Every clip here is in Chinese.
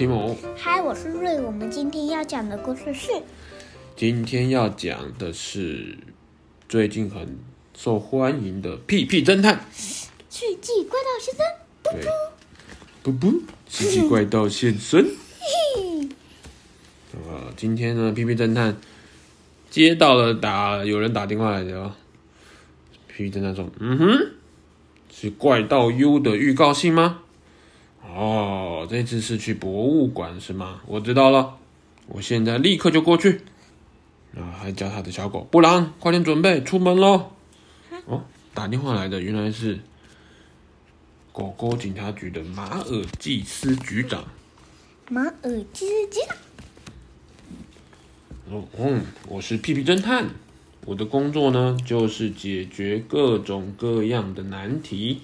提姆。嗨，我是瑞。我们今天要讲的故事是，今天要讲的是最近很受欢迎的《屁屁侦探》。世纪怪盗现身，不不，世纪怪盗现身。呃，今天呢，屁屁侦探接到了打有人打电话来的哦。屁屁侦探说：“嗯哼，是怪盗 U 的预告信吗？”哦，这次是去博物馆是吗？我知道了，我现在立刻就过去。啊，还叫他的小狗布朗，快点准备出门喽！哦，打电话来的原来是狗狗警察局的马尔济斯局长。马尔济斯局长。哦，嗯，我是屁屁侦探，我的工作呢就是解决各种各样的难题，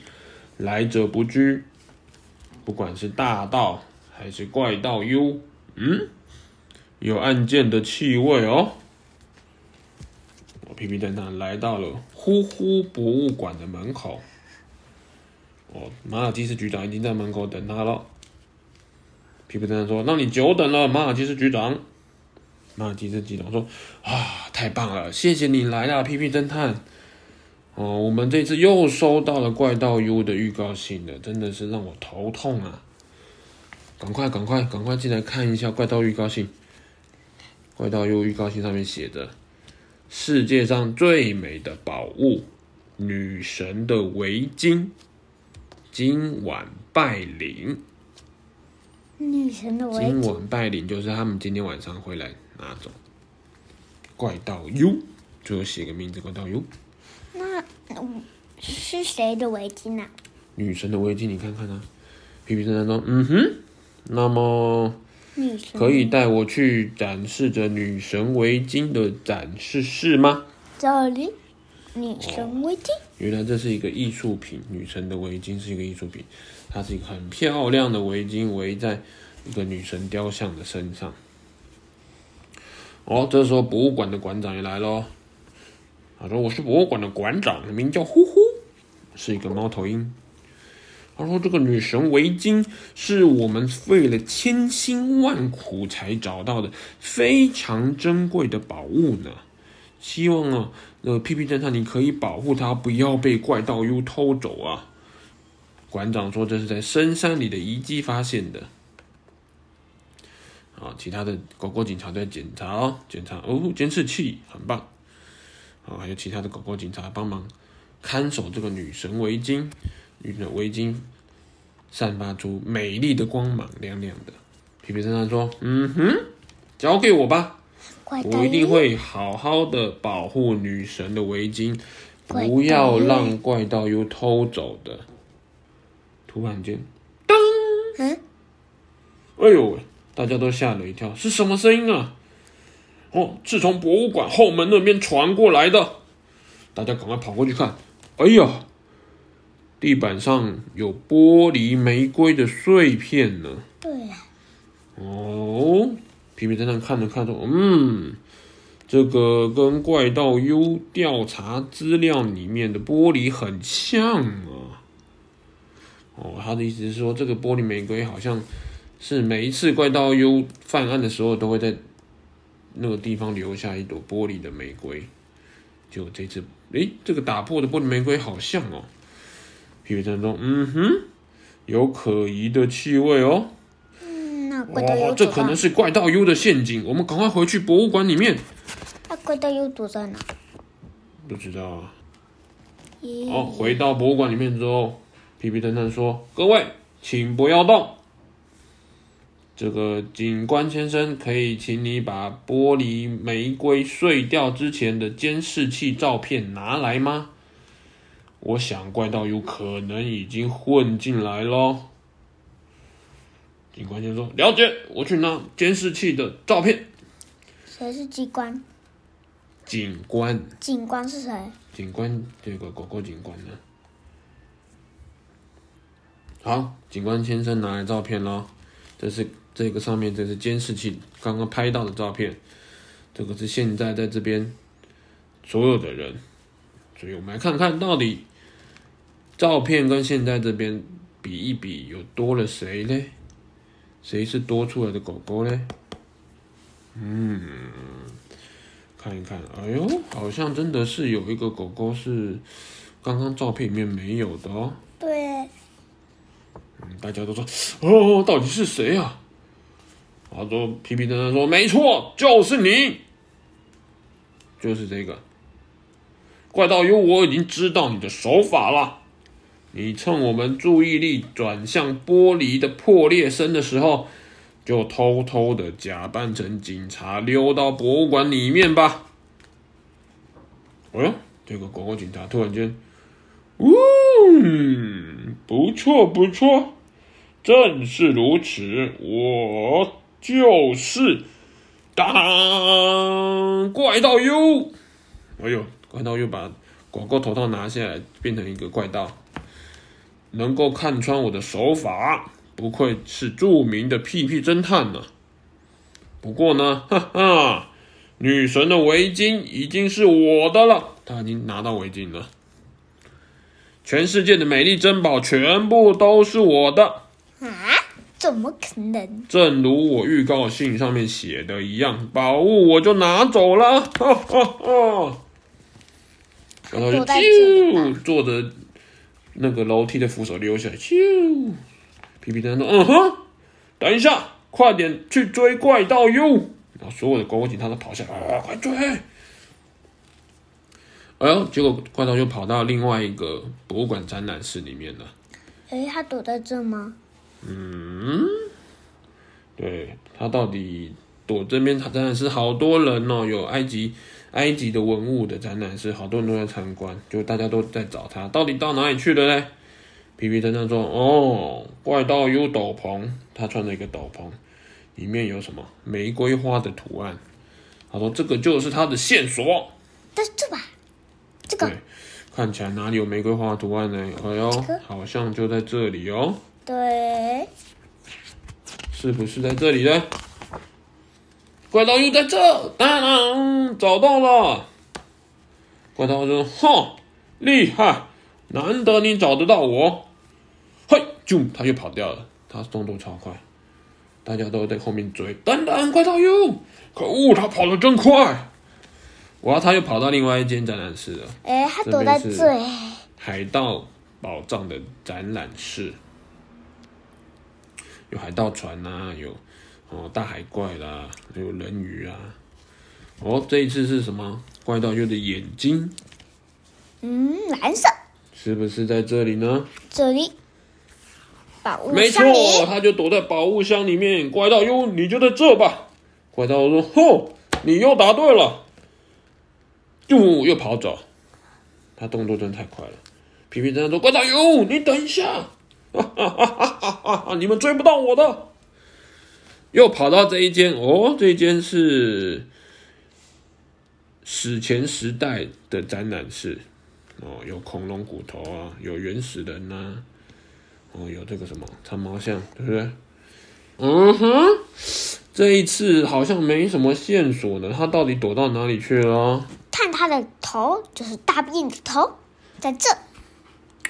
来者不拒。不管是大盗还是怪盗 U，嗯，有案件的气味哦。我屁屁侦探来到了呼呼博物馆的门口。哦，马尔基斯局长已经在门口等他了。皮皮侦探说：“让你久等了，马尔基斯局长。”马尔基斯局长说：“啊，太棒了，谢谢你来了，皮皮侦探。”哦，我们这次又收到了怪盗 U 的预告信了，真的是让我头痛啊！赶快，赶快，赶快进来看一下怪盗预告信。怪盗 U 预告信上面写着：“世界上最美的宝物——女神的围巾，今晚拜领。”女神的围巾。今晚拜领就是他们今天晚上会来拿走。怪盗 U 最后写个名字，怪盗 U。那是谁的围巾啊？女神的围巾，你看看啊。皮皮侦探说：“嗯哼，那么可以带我去展示着女神围巾的展示室吗？”这里，女神围巾。哦，原来这是一个艺术品，女神的围巾是一个艺术品，它是一个很漂亮的围巾，围在一个女神雕像的身上。哦，这时候博物馆的馆长也来喽。他说：“我是博物馆的馆长，名叫呼呼，是一个猫头鹰。”他说：“这个女神围巾是我们费了千辛万苦才找到的，非常珍贵的宝物呢。希望啊，呃，屁屁侦探，你可以保护它，不要被怪盗 U 偷走啊。”馆长说：“这是在深山里的遗迹发现的。”啊，其他的狗狗警察在检查哦，检查哦，监视器很棒。啊，还有其他的狗狗警察帮忙看守这个女神围巾，女神围巾散发出美丽的光芒，亮亮的。皮皮侦探说：“嗯哼，交给我吧，我一定会好好的保护女神的围巾，不要让怪盗 U 偷走的。”突然间，当，嗯，哎呦喂，大家都吓了一跳，是什么声音啊？哦，是从博物馆后门那边传过来的，大家赶快跑过去看。哎呀，地板上有玻璃玫瑰的碎片呢。对呀。哦，皮皮侦探看着看着：“嗯，这个跟怪盗 U 调查资料里面的玻璃很像啊。”哦，他的意思是说，这个玻璃玫瑰好像是每一次怪盗 U 犯案的时候都会在。那个地方留下一朵玻璃的玫瑰，就这次，诶，这个打破的玻璃玫瑰好像哦。皮皮侦探说：“嗯哼，有可疑的气味哦。”嗯，那怪盗 U 这可能是怪盗 U 的陷阱，我们赶快回去博物馆里面。那怪盗 U 躲在哪？不知道啊。好，回到博物馆里面之后，皮皮侦探说：“各位，请不要动。”这个警官先生，可以请你把玻璃玫瑰碎掉之前的监视器照片拿来吗？我想怪盗有可能已经混进来了。警官先生说：“了解，我去拿监视器的照片。”谁是机关？警官。警官是谁？警官，这个狗狗警官呢？好，警官先生拿来照片喽，这是。这个上面这是监视器刚刚拍到的照片，这个是现在在这边所有的人，所以我们来看看到底照片跟现在这边比一比，有多了谁呢？谁是多出来的狗狗呢？嗯，看一看，哎呦，好像真的是有一个狗狗是刚刚照片里面没有的哦。对。嗯，大家都说，哦，到底是谁啊？他说皮皮侦探说，没错，就是你，就是这个。怪盗 U，我已经知道你的手法了。你趁我们注意力转向玻璃的破裂声的时候，就偷偷的假扮成警察溜到博物馆里面吧。哎呦，这个狗狗警察突然间，呜、哦，不错不错，正是如此，我就是当怪盗 U。哎呦！怪盗又把狗狗头套拿下来，变成一个怪盗，能够看穿我的手法，不愧是著名的屁屁侦探呢。不过呢，哈哈，女神的围巾已经是我的了，她已经拿到围巾了。全世界的美丽珍宝全部都是我的？怎么可能？正如我预告信上面写的一样，宝物我就拿走了，哈哈哈。然后就啾，坐着那个楼梯的扶手溜下来，啾。皮皮侦探说：“嗯哼，等一下，快点去追怪盗哟。”然后所有的狗狗警察都跑下来，啊，快追！哎呦，结果怪盗又跑到另外一个博物馆展览室里面了。哎，他躲在这吗？嗯，对，他到底躲这边？他展览是好多人哦，有埃及。埃及的文物的展览室，好多人都在参观，就大家都在找他，到底到哪里去了呢？皮皮侦探说：“哦，怪盗 U 斗篷，他穿了一个斗篷，里面有什么玫瑰花的图案。”他说：“这个就是他的线索。”在这吧？这个对，看起来哪里有玫瑰花的图案呢？哎呦，好像就在这里哦。对，是不是在这里呢？怪盗又在这，当当，找到了。怪盗说：“哼，厉害，难得你找得到我。”嘿，就他又跑掉了，他动作超快，大家都在后面追。等等，怪盗又可恶，他跑得真快。哇，他又跑到另外一间展览室了。哎，他躲在这。海盗宝藏的展览室，有海盗船呐、啊，有。哦，大海怪啦，还有人鱼啊！哦，这一次是什么？怪盗 U 的眼睛，嗯，蓝色，是不是在这里呢？这里，宝物箱里。没错，他就躲在宝物箱里面。怪盗 U，你就在这吧。怪盗说：“吼，你又答对了。”又又跑走，他动作真的太快了。皮皮侦探说：“怪盗 U，你等一下，哈哈哈！你们追不到我的。”又跑到这一间哦，这一间是史前时代的展览室哦，有恐龙骨头啊，有原始人呐、啊，哦，有这个什么长毛象，对不对？嗯哼，这一次好像没什么线索呢，他到底躲到哪里去了？看他的头，就是大便的头，在这。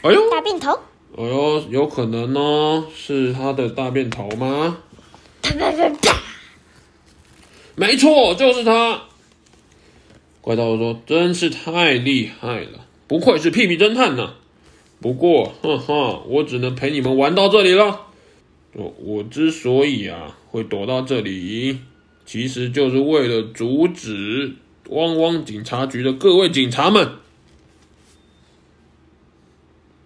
哎呦，大便头。哎呦，有可能哦，是他的大便头吗？没错，就是他。怪盗说：“真是太厉害了，不愧是屁屁侦探呢。不过，哈哈，我只能陪你们玩到这里了。我我之所以啊会躲到这里，其实就是为了阻止汪汪警察局的各位警察们。”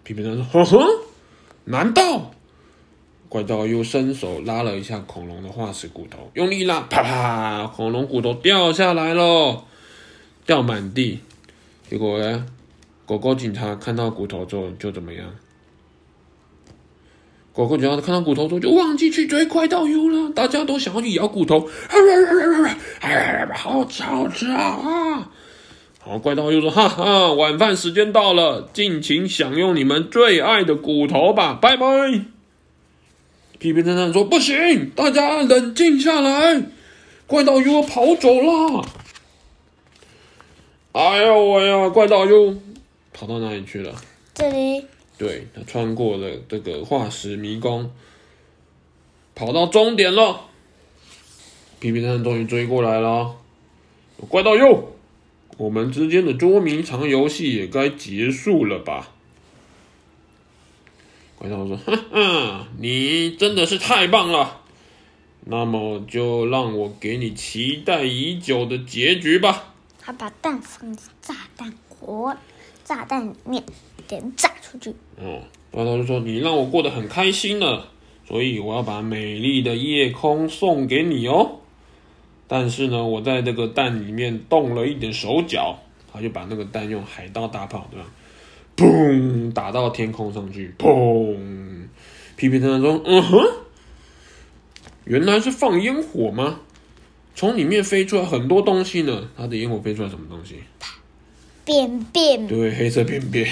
屁屁侦探说：“呵呵，难道？”怪盗又伸手拉了一下恐龙的化石骨头，用力拉，啪啪，恐龙骨头掉下来了，掉满地。结果呢，狗狗警察看到骨头之后就怎么样？狗狗警察看到骨头之后就忘记去追怪盗 U 了，大家都想要去咬骨头 啊，好吃好吃啊！好，怪盗又说：“哈哈，晚饭时间到了，尽情享用你们最爱的骨头吧，拜拜。”皮皮侦探说：“不行，大家冷静下来，怪盗 U 跑走了。”哎呦喂呀，怪盗又跑到哪里去了？这里。对，他穿过了这个化石迷宫，跑到终点了。皮皮侦探终于追过来了。怪盗 U，我们之间的捉迷藏游戏也该结束了吧？怪盗说：“哈哈，你真的是太棒了！那么就让我给你期待已久的结局吧。”他把蛋放进炸弹锅，炸弹里面，点炸出去。哦，怪盗就说：“你让我过得很开心呢，所以我要把美丽的夜空送给你哦。”但是呢，我在这个蛋里面动了一点手脚，他就把那个蛋用海盗大炮，对吧？砰！打到天空上去，砰！皮皮侦探说：“嗯哼，原来是放烟火吗？从里面飞出来很多东西呢。它的烟火飞出来什么东西？便便。对，黑色便便。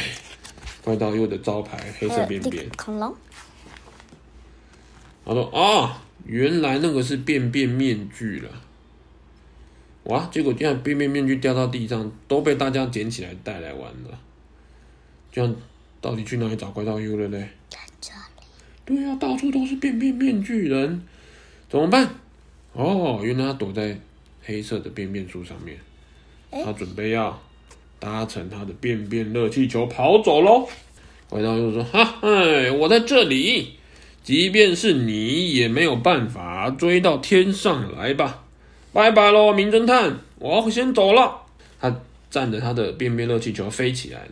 怪盗又的招牌，黑色便便。恐龙。他说：啊，原来那个是便便面具了。哇！结果这样便便面具掉到地上，都被大家捡起来带来玩了。”这样到底去哪里找怪盗 U 了呢？在这里。对呀、啊，到处都是便便面具人，怎么办？哦，原来他躲在黑色的便便树上面，他准备要搭乘他的便便热气球跑走喽。怪盗 U 说：“哈哎，我在这里，即便是你也没有办法追到天上来吧？拜拜喽，名侦探，我要先走了。”他站着他的便便热气球飞起来了。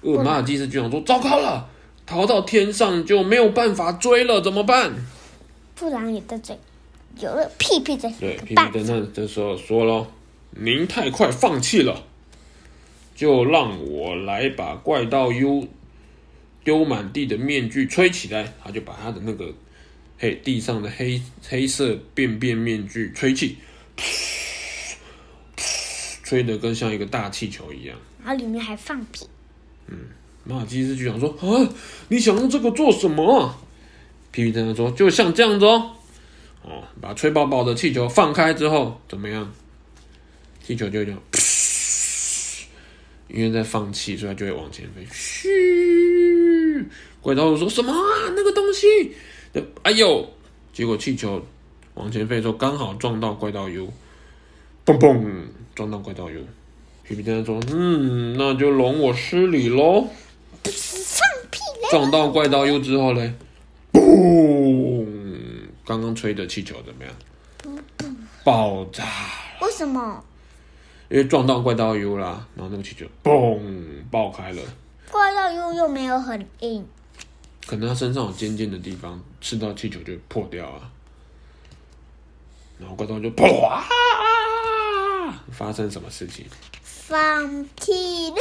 呃，马尔济斯局长说：“糟糕了，逃到天上就没有办法追了，怎么办？”布朗也在这，有了屁屁在。对，屁屁侦探这时候说了：“您太快放弃了，就让我来把怪盗 U 丢满地的面具吹起来。”他就把他的那个黑地上的黑黑色便便面具吹气，吹得跟像一个大气球一样，然后里面还放屁。嗯，马尔济斯局长说：“啊，你想用这个做什么？”皮皮侦探说：“就像这样子哦，哦，把吹爆爆的气球放开之后，怎么样？气球就这样，因为在放气，所以它就会往前飞。嘘，怪盗说什么啊？那个东西，哎呦！结果气球往前飞的时候，刚好撞到怪盗 U，嘣嘣，撞到怪盗 U。”皮皮侦探说：“嗯，那就容我失礼喽。”放屁嘞！撞到怪盗 U 之后嘞？嘣！刚刚吹的气球怎么样？爆炸了。为什么？因为撞到怪盗 U 啦，然后那个气球嘣爆开了。怪盗 U 又没有很硬，可能他身上有尖尖的地方，刺到气球就破掉啊。然后怪盗就啪！发生什么事情？放屁了！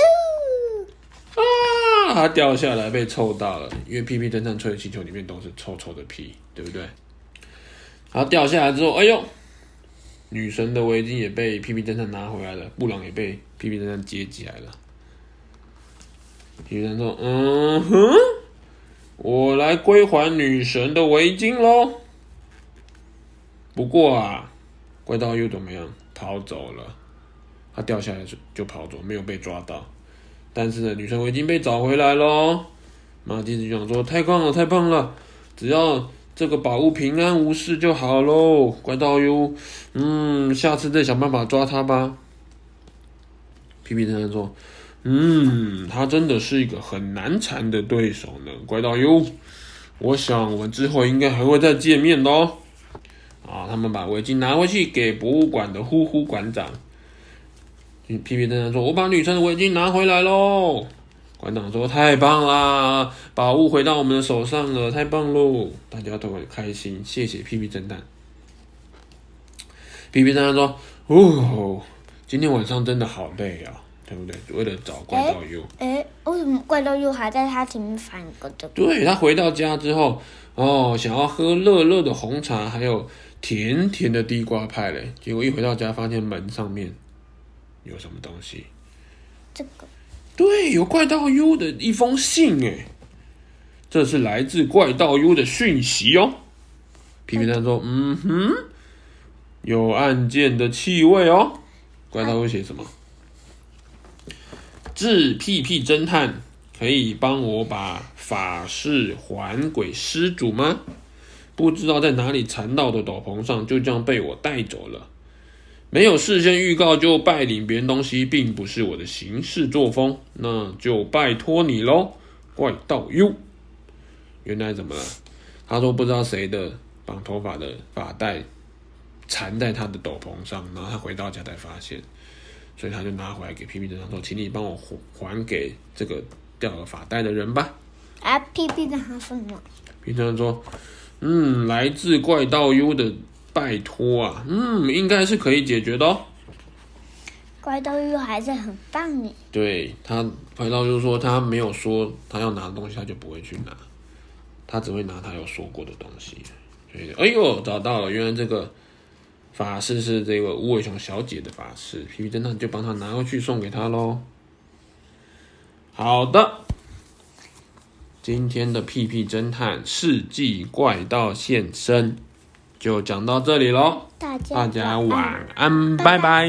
啊！它掉下来被臭到了，因为屁屁侦探吹的气球里面都是臭臭的屁，对不对？然后掉下来之后，哎呦，女神的围巾也被屁屁侦探拿回来了，布朗也被屁屁侦探接起来了。屁屁侦探说：“嗯哼，我来归还女神的围巾喽。不过啊，怪盗又怎么样？逃走了。”他掉下来就就跑走，没有被抓到。但是呢，女神围巾被找回来喽。马尔济斯局长说：“太棒了，太棒了！只要这个宝物平安无事就好喽。”怪盗 U，嗯，下次再想办法抓他吧。皮皮侦探说：“嗯，他真的是一个很难缠的对手呢。”怪盗 U，我想我们之后应该还会再见面的哦。啊，他们把围巾拿回去给博物馆的呼呼馆长。屁屁侦探说：“我把女生的围巾拿回来喽！”馆长说：“太棒啦，宝物回到我们的手上了，太棒喽！”大家都很开心，谢谢屁屁侦探。屁屁侦探说：“哦，今天晚上真的好累啊，对不对？为了找怪盗 U。哎，为什么怪盗 U 还在他前面翻个的？对，他回到家之后，哦，想要喝热热的红茶，还有甜甜的地瓜派嘞。结果一回到家，发现门上面。有什么东西？这个对，有怪盗 U 的一封信诶，这是来自怪盗 U 的讯息哦。皮皮蛋说：“嗯哼，有案件的气味哦。”怪盗 U 写什么？是屁屁侦探，可以帮我把法事还给施主吗？不知道在哪里缠到的斗篷上，就这样被我带走了。没有事先预告就拜领别人东西，并不是我的行事作风，那就拜托你喽，怪盗 U。原来怎么了？他说不知道谁的绑头发的发带缠在他的斗篷上，然后他回到家才发现，所以他就拿回来给皮皮侦探说：“请你帮我还还给这个掉了发带的人吧。”啊，皮皮侦探说什么？屁屁侦探说：“嗯，来自怪盗 U 的拜托啊，嗯，应该是可以解决的哦。”怪盗 U 还是很棒呢。对他，怪盗 U 说他没有说他要拿的东西，他就不会去拿。他只会拿他有说过的东西，所以哎呦，找到了，原来这个法师是这个无尾熊小姐的法师，屁屁侦探就帮他拿回去送给他喽。好的，今天的屁屁侦探世纪怪盗现身就讲到这里喽，大家，晚安。拜拜。